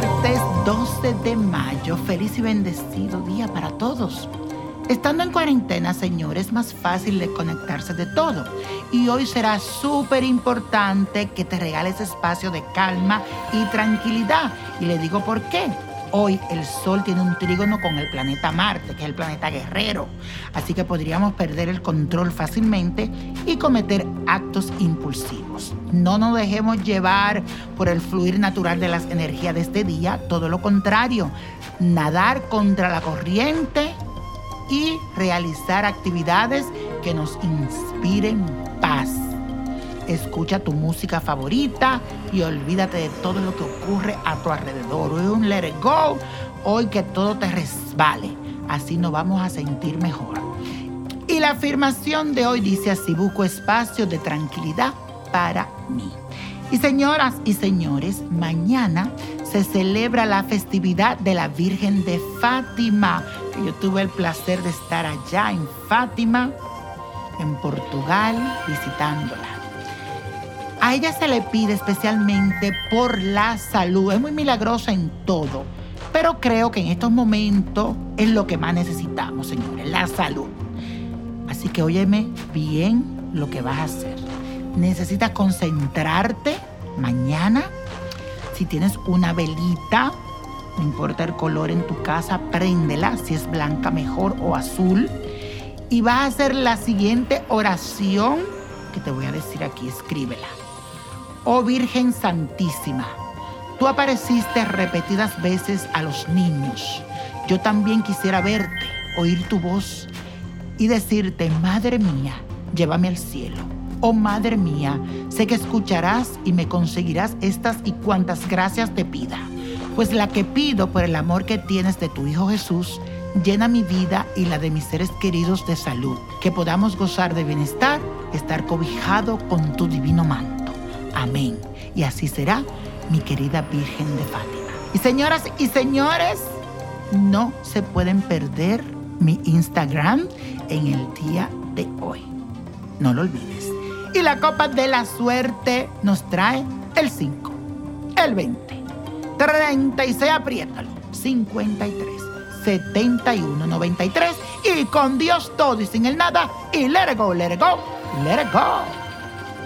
martes 12 de mayo. Feliz y bendecido día para todos. Estando en cuarentena, señor, es más fácil de conectarse de todo. Y hoy será súper importante que te regales espacio de calma y tranquilidad. Y le digo por qué. Hoy el Sol tiene un trígono con el planeta Marte, que es el planeta guerrero. Así que podríamos perder el control fácilmente y cometer actos impulsivos. No nos dejemos llevar por el fluir natural de las energías de este día, todo lo contrario. Nadar contra la corriente y realizar actividades que nos inspiren paz. Escucha tu música favorita y olvídate de todo lo que ocurre a tu alrededor. Hoy un let go, hoy que todo te resbale. Así nos vamos a sentir mejor. Y la afirmación de hoy dice así, busco espacio de tranquilidad para mí. Y señoras y señores, mañana se celebra la festividad de la Virgen de Fátima. Yo tuve el placer de estar allá en Fátima, en Portugal, visitándola. A ella se le pide especialmente por la salud. Es muy milagrosa en todo. Pero creo que en estos momentos es lo que más necesitamos, señores, la salud. Así que óyeme bien lo que vas a hacer. Necesitas concentrarte mañana. Si tienes una velita, no importa el color en tu casa, préndela, si es blanca mejor o azul. Y vas a hacer la siguiente oración que te voy a decir aquí, escríbela. Oh Virgen Santísima, tú apareciste repetidas veces a los niños. Yo también quisiera verte, oír tu voz y decirte, Madre mía, llévame al cielo. Oh Madre mía, sé que escucharás y me conseguirás estas y cuantas gracias te pida. Pues la que pido por el amor que tienes de tu Hijo Jesús, llena mi vida y la de mis seres queridos de salud, que podamos gozar de bienestar, estar cobijado con tu divino manto. Amén. Y así será, mi querida Virgen de Fátima. Y señoras y señores, no se pueden perder mi Instagram en el día de hoy. No lo olvides. Y la copa de la suerte nos trae el 5, el 20, 36, apriétalo, 53, 71, 93 y con Dios todo y sin el nada y let it go, let it go, let it go.